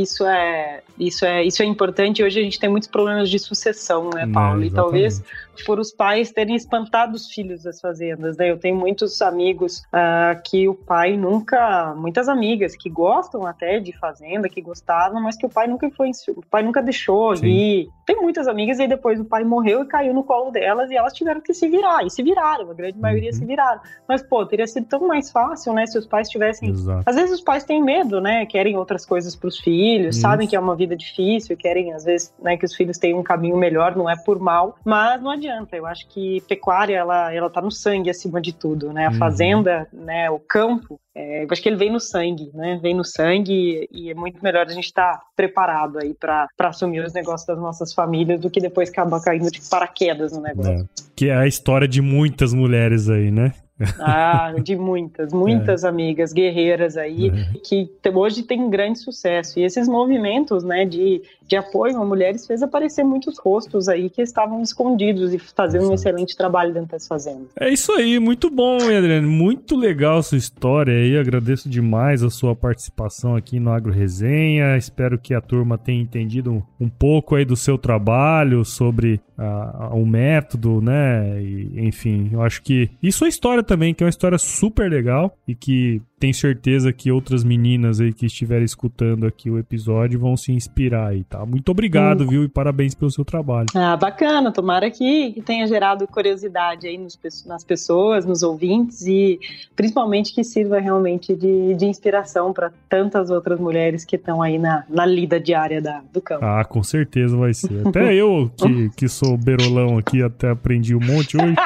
isso é, isso é, isso é importante. Hoje a gente tem muitos problemas de sucessão, né, é, Paulo? É, e talvez por os pais terem espantado os filhos das fazendas, né? Eu tenho muitos amigos uh, que o pai nunca, muitas amigas que gostam até de fazenda, que gostavam, mas que o pai nunca influenciou, o pai nunca deixou ali, tem muitas amigas e depois o pai morreu e caiu no colo delas e elas tiveram que se virar. E se viraram, a grande maioria uhum. se viraram. Mas, pô, teria sido tão mais fácil, né? Se os pais tivessem. Exato. Às vezes os pais têm medo, né? Querem outras coisas para os filhos, Isso. sabem que é uma vida difícil, querem, às vezes, né, que os filhos tenham um caminho melhor, não é por mal. Mas não adianta. Eu acho que pecuária, ela, ela tá no sangue acima de tudo, né? A uhum. fazenda, né? O campo, é, eu acho que ele vem no sangue, né? Vem no sangue e é muito melhor a gente estar tá preparado aí para assumir os negócios das nossas famílias do que depois acabar caindo de paraquedas no negócio. É, que é a história de muitas mulheres aí, né? Ah, de muitas, muitas é. amigas guerreiras aí é. que hoje tem grande sucesso. E esses movimentos, né, de, de apoio a mulheres fez aparecer muitos rostos aí que estavam escondidos e fazendo Exato. um excelente trabalho dentro das fazendas. É isso aí, muito bom, Adriano. Muito legal a sua história aí. Agradeço demais a sua participação aqui no Agro Resenha. Espero que a turma tenha entendido um pouco aí do seu trabalho sobre uh, o método, né? E, enfim, eu acho que. E sua história também, que é uma história super legal e que tenho certeza que outras meninas aí que estiverem escutando aqui o episódio vão se inspirar aí, tá? Muito obrigado, hum. viu? E parabéns pelo seu trabalho. Ah, bacana. Tomara que, que tenha gerado curiosidade aí nos, nas pessoas, nos ouvintes e principalmente que sirva realmente de, de inspiração para tantas outras mulheres que estão aí na, na lida diária da, do campo. Ah, com certeza vai ser. Até eu, que, que sou berolão aqui, até aprendi um monte hoje.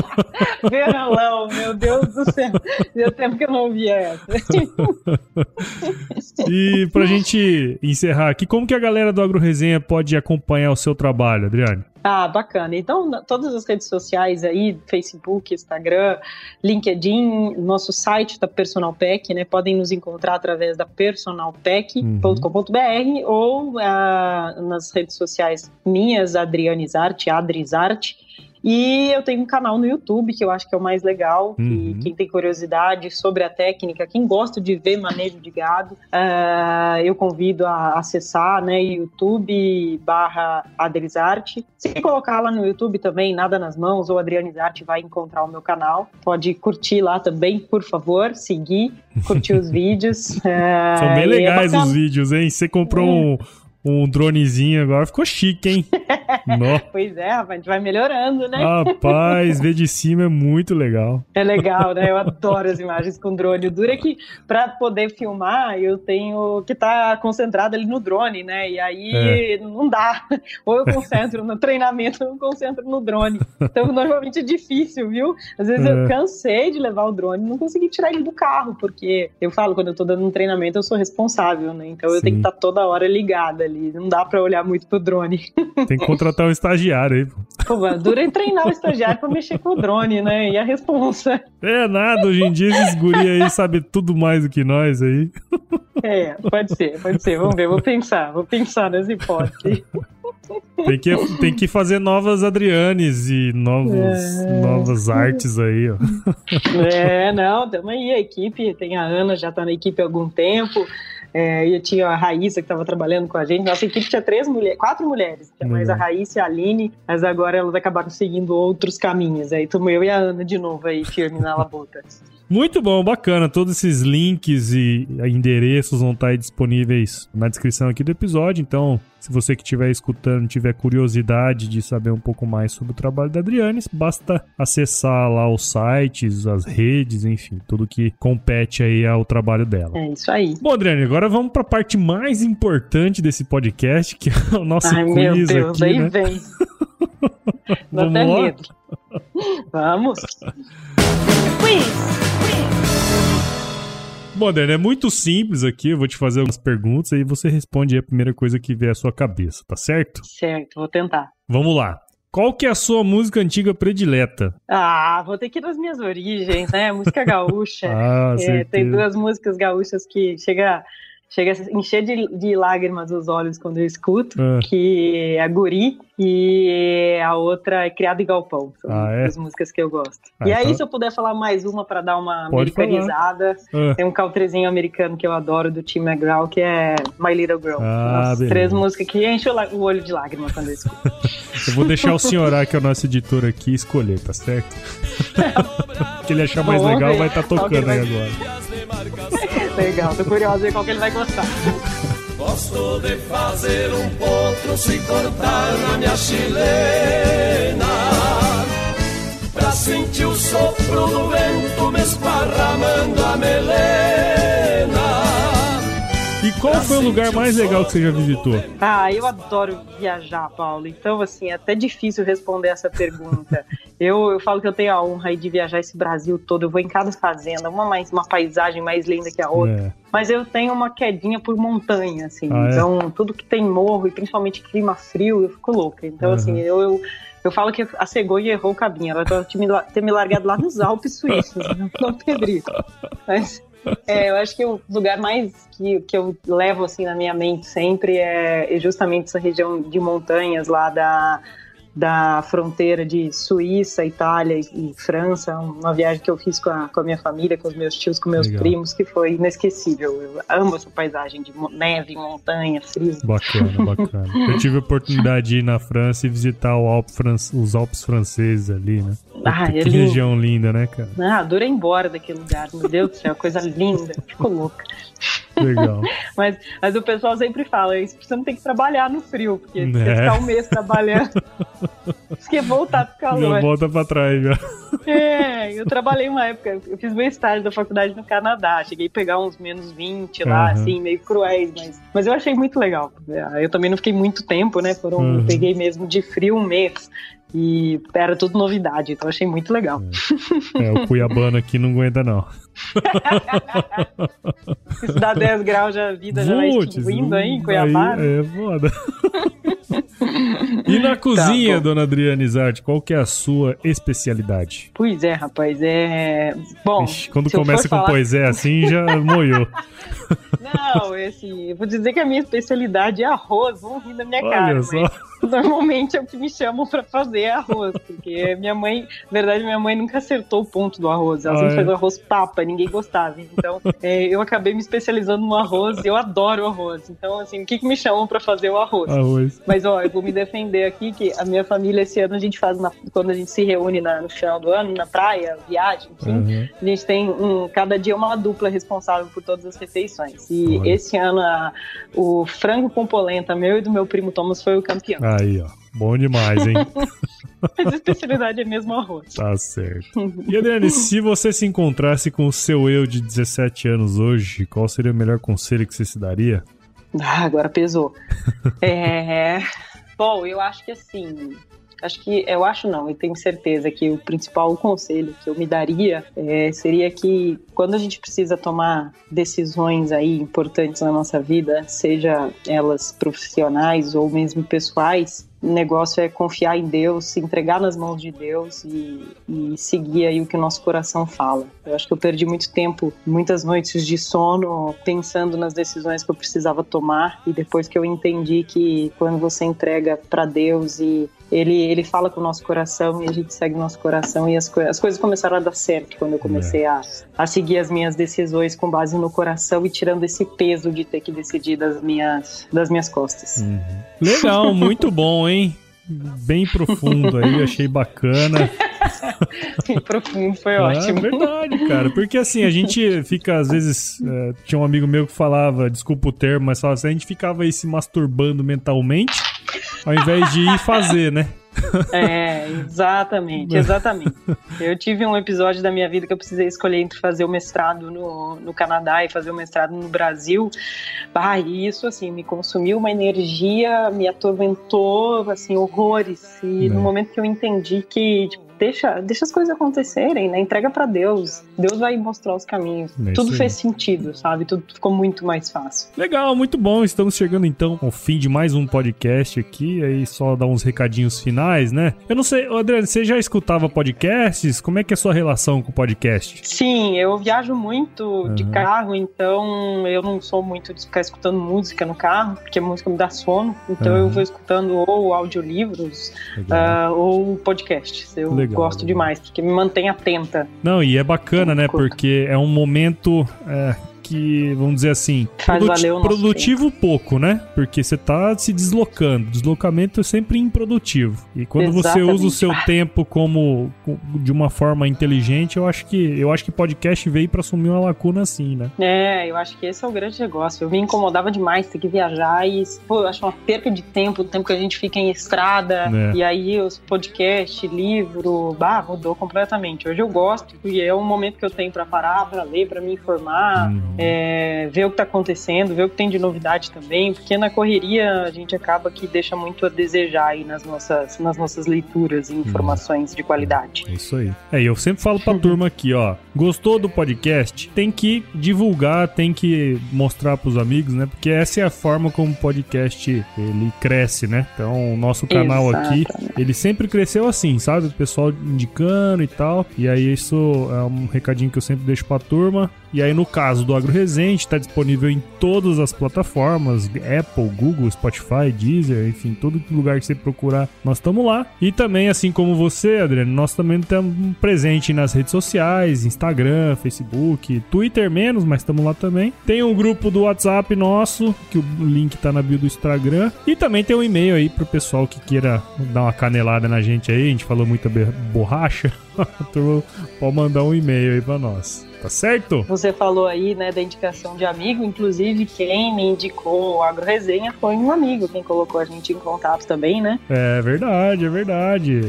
<laughs> berolão, meu Deus do céu. Deu tempo que eu não ouvi sabia <laughs> essa. e pra gente encerrar aqui, como que a galera do Agro Resenha pode acompanhar o seu trabalho, Adriane? Ah, bacana. Então, todas as redes sociais aí, Facebook, Instagram, LinkedIn, nosso site da Personal Pack, né? Podem nos encontrar através da personalpack.com.br uhum. ou ah, nas redes sociais minhas, Adrianizarte, Adrizarte e eu tenho um canal no YouTube, que eu acho que é o mais legal, uhum. quem tem curiosidade sobre a técnica, quem gosta de ver manejo de gado, uh, eu convido a acessar, né, YouTube barra Adrizarte. Se colocar lá no YouTube também, Nada nas Mãos ou Adrianizarte, vai encontrar o meu canal. Pode curtir lá também, por favor, seguir, curtir os <laughs> vídeos. Uh, São bem é legais é os vídeos, hein? Você comprou um um dronezinho agora ficou chique, hein? <laughs> pois é, rapaz, a gente vai melhorando, né? Rapaz, ver de cima é muito legal. É legal, né? Eu adoro as imagens com drone. O duro é que para poder filmar, eu tenho que estar tá concentrado ali no drone, né? E aí é. não dá. Ou eu concentro no treinamento, ou eu concentro no drone. Então, normalmente é difícil, viu? Às vezes é. eu cansei de levar o drone, não consegui tirar ele do carro, porque eu falo, quando eu tô dando um treinamento, eu sou responsável, né? Então eu Sim. tenho que estar tá toda hora ligada ali. Não dá pra olhar muito pro drone. <laughs> Tem que contratar um estagiário aí. Pô, dura em treinar o estagiário pra mexer com o drone, né? E a responsa. É nada, hoje em dia esses guri aí sabem tudo mais do que nós aí. É, pode ser, pode ser. Vamos ver, vou pensar, vou pensar nessa hipótese. Tem que, tem que fazer novas Adrianes e novos, é... novas artes aí, ó. É, não, tamo aí, a equipe, tem a Ana, já tá na equipe há algum tempo. É, e tinha a Raíssa que estava trabalhando com a gente. Nossa equipe tinha três mulheres, quatro mulheres, tinha mais a Raíssa e a Aline, mas agora elas acabaram seguindo outros caminhos. Aí tomou eu e a Ana de novo aí, firme na labuta. Muito bom, bacana. Todos esses links e endereços vão estar disponíveis na descrição aqui do episódio. Então, se você que estiver escutando tiver curiosidade de saber um pouco mais sobre o trabalho da Adriane, basta acessar lá os sites, as redes, enfim, tudo que compete aí ao trabalho dela. É isso aí. Bom, Adriane, agora vamos para a parte mais importante desse podcast, que é o nosso Ai, quiz meu Deus, aqui, aí né? vem. <laughs> Dá até medo. Vamos. Dani, é muito simples aqui. Eu vou te fazer algumas perguntas e você responde a primeira coisa que vier à sua cabeça, tá certo? Certo, vou tentar. Vamos lá. Qual que é a sua música antiga predileta? Ah, vou ter que ir nas minhas origens, né? Música gaúcha. <laughs> ah, é, tem duas músicas gaúchas que chega chega a encher de, de lágrimas os olhos quando eu escuto, é. que é a Guri e a outra é Criado em Galpão. São ah, é? as músicas que eu gosto. Ah, e aí, então... se eu puder falar mais uma para dar uma Pode americanizada, é. tem um caltrezinho americano que eu adoro do Tim McGraw, que é My Little Girl. Ah, três músicas que enchem o olho de lágrimas quando eu escuto. <laughs> eu vou deixar o senhor, que é o nosso editor aqui, escolher, tá certo? <laughs> que ele achar mais legal, ver. vai estar tá tocando aí agora. <laughs> Legal, tô curioso ver qual que ele vai gostar. Gosto de fazer um potro se cortar na minha chilena Pra sentir o sopro do vento me esparramando a melena E qual foi o lugar mais legal que você já visitou? Ah, eu adoro viajar, Paulo. Então, assim, é até difícil responder essa pergunta. Eu, eu falo que eu tenho a honra de viajar esse Brasil todo. Eu vou em cada fazenda, uma, mais, uma paisagem mais linda que a outra. É. Mas eu tenho uma quedinha por montanha, assim. Ah, é? então, tudo que tem morro e principalmente clima frio, eu fico louca. Então, Uhum. assim, eu, eu, eu falo que a cegonha errou o caminho. Ela deve ter me la- ter me largado lá nos Alpes suíços, não Pedrito. Mas é, eu acho que o lugar mais que, que eu levo assim na minha mente sempre é, é justamente essa região de montanhas lá da, da fronteira de Suíça, Itália e, França. Uma viagem que eu fiz com a, com a minha família, com os meus tios, com meus Legal. primos, que foi inesquecível. Eu amo essa paisagem de neve, montanha, frio. Bacana, <laughs> bacana. Eu tive a oportunidade de ir na França e visitar Alpe os Alpes franceses ali, né? Ah, que é região linda, né, cara? Ah, adorei ir embora daquele lugar. Meu Deus do céu, coisa linda. <laughs> Fico louca. Legal. <laughs> Mas, mas o pessoal sempre fala, isso você não tem que trabalhar no frio, porque Né? você ficar um mês trabalhando, <laughs> você quer voltar pro Já calor. volta pra trás, já. É, eu trabalhei uma época, eu fiz meu estágio da faculdade no Canadá, cheguei a pegar uns menos 20 lá, Aham. assim, meio cruéis, mas, mas eu achei muito legal. Eu também não fiquei muito tempo, né? Foram, Uhum. peguei mesmo de frio um mês. E era tudo novidade, então achei muito legal. É, o Cuiabano aqui não aguenta, não. <laughs> Se dá 10 graus, já a vida já vai extinguindo aí em Cuiabá. aí É foda. e na cozinha, Tá dona Adriana Izarte, qual que é a sua especialidade? Pois é, rapaz, é. Bom, Ixi, quando começa com falar- pois é assim, já moiou. <laughs> Não, esse, eu vou dizer que a minha especialidade é arroz, vão rir da minha cara. Olha mas só. Normalmente é o que me chamam pra fazer arroz, porque minha mãe, na verdade, minha mãe nunca acertou o ponto do arroz. Ela Ah, sempre é? fez o arroz papa, ninguém gostava. Então, é, eu acabei me especializando no arroz e eu adoro arroz. Então, assim, o que, que me chamam pra fazer o arroz? Arroz. Mas ó, eu vou me defender aqui que a minha família esse ano a gente faz na- quando a gente se reúne na- no final do ano, na praia, viagem, enfim, Uhum. a gente tem um, cada dia uma dupla responsável por todas as refeições. E Olha. esse ano a- o frango com polenta meu e do meu primo Thomas foi o campeão. Aí, ó. Bom demais, hein? <laughs> Mas a especialidade é mesmo arroz. Tá certo. E Adriane, se você se encontrasse com o seu eu de 17 anos hoje, qual seria o melhor conselho que você se daria? Ah, agora pesou. <laughs> É, Bom, eu acho que assim. Acho que, eu acho não, eu tenho certeza que o principal conselho que eu me daria é, seria que quando a gente precisa tomar decisões aí importantes na nossa vida, seja elas profissionais ou mesmo pessoais, o negócio é confiar em Deus, se entregar nas mãos de Deus e, e seguir aí o que o nosso coração fala. Eu acho que eu perdi muito tempo, muitas noites de sono, pensando nas decisões que eu precisava tomar e depois que eu entendi que quando você entrega para Deus e ele, ele fala com o nosso coração e a gente segue o nosso coração e as, coi- as coisas começaram a dar certo quando eu comecei a, a seguir as minhas decisões com base no coração e tirando esse peso de ter que decidir das minhas, das minhas costas. Legal, <laughs> muito bom, hein? Bem profundo aí, achei bacana. <laughs> <laughs> Profundo, foi Ah, ótimo. verdade, cara. Porque assim, a gente fica, às vezes. é, tinha um amigo meu que falava, desculpa o termo, mas falava assim, a gente ficava aí se masturbando mentalmente, ao invés de ir fazer, né? <laughs> É, exatamente, exatamente. Eu tive um episódio da minha vida que eu precisei escolher entre fazer o mestrado no, no Canadá e fazer o mestrado no Brasil. Ah, e isso, assim, me consumiu uma energia, me atormentou, assim, horrores. E É. no momento que eu entendi que, tipo, deixa, deixa as coisas acontecerem, né? Entrega pra Deus. Deus vai mostrar os caminhos. É isso Tudo aí. fez sentido, sabe? Tudo ficou muito mais fácil. Legal, muito bom. Estamos chegando então ao fim de mais um podcast aqui. Aí só dar uns recadinhos finais, né? Eu não sei, Adriano, você já escutava podcasts? Como é que é a sua relação com podcast? Sim, eu viajo muito de Uhum. carro, então eu não sou muito de ficar escutando música no carro, porque a música me dá sono. Então Uhum. eu vou escutando ou audiolivros ah, ou podcasts. Eu Legal, gosto legal. demais, porque me mantém atenta. Não, e é bacana, né? Porque é um momento é, que, vamos dizer assim, Faz produti- produtivo pouco, né? Porque você tá se deslocando. Deslocamento é sempre improdutivo. E quando você Exatamente. usa o seu <laughs> tempo como com- de uma forma inteligente, eu acho que eu acho que podcast veio pra assumir uma lacuna assim, né? É, eu acho que esse é o grande negócio. Eu me incomodava demais ter que viajar e, pô, eu acho uma perca de tempo, o tempo que a gente fica em estrada. É. E aí, os podcast, livro, bah, mudou completamente. Hoje eu gosto e é um momento que eu tenho pra parar, pra ler, pra me informar, Uhum. É, ver o que tá acontecendo, ver o que tem de novidade também, porque na correria a gente acaba que deixa muito a desejar aí nas nossas, nas nossas leituras e informações de qualidade. É isso aí. É, e eu sempre falo pra turma aqui, ó. Gostou do podcast? Tem que divulgar, tem que mostrar pros amigos, né? Porque essa é a forma como o podcast ele cresce, né? Então, o nosso canal aqui, ele sempre cresceu assim, sabe? O pessoal indicando e tal. E aí, isso é um recadinho que eu sempre deixo pra turma. E aí, no caso do Agro Resente, tá disponível em todas as plataformas: Apple, Google, Spotify, Deezer, enfim, todo lugar que você procurar, nós estamos lá. E também, assim como você, Adriano, nós também estamos presente nas redes sociais: Instagram, Facebook, Twitter menos, mas estamos lá também. Tem um grupo do WhatsApp nosso, que o link tá na bio do Instagram. E também tem um e-mail aí pro pessoal que queira dar uma canelada na gente aí. A gente falou muita borracha. <laughs> Turma Pode mandar um e-mail aí pra nós. Tá certo? Você falou aí, né, da indicação de amigo, inclusive quem me indicou o Agro Resenha foi um amigo, quem colocou a gente em contato também, né? É verdade, é verdade.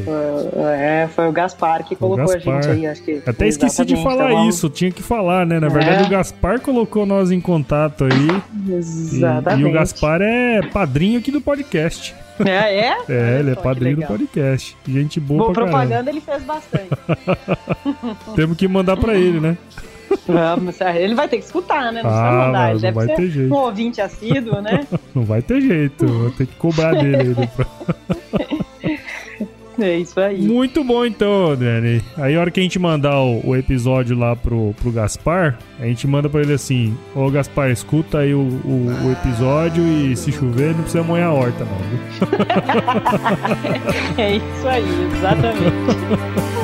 É, foi o Gaspar que colocou a Gaspar. gente aí, acho que. Até esqueci de falar bom? isso, tinha que falar, né? Na verdade, É. o Gaspar colocou nós em contato aí. E, Exatamente. e o Gaspar é padrinho aqui do podcast. É, é? É, ele é padrinho do podcast. Gente boa Boa pra caramba. propaganda ele fez bastante. Temos que mandar pra ele, né? Vamos, ele vai ter que escutar, né? Não Ah, precisa mandar. Ele não deve vai ser ter jeito. um ouvinte assíduo, né? <laughs> Não vai ter jeito. Vou ter que cobrar dele. <laughs> É isso aí. Muito bom então, Dani. Aí a hora que a gente mandar o, o episódio lá pro, pro Gaspar, a gente manda pra ele assim: Ô Gaspar, escuta aí o, o, o episódio e se chover, não precisa molhar a horta, não. <laughs> É isso aí, exatamente. <laughs>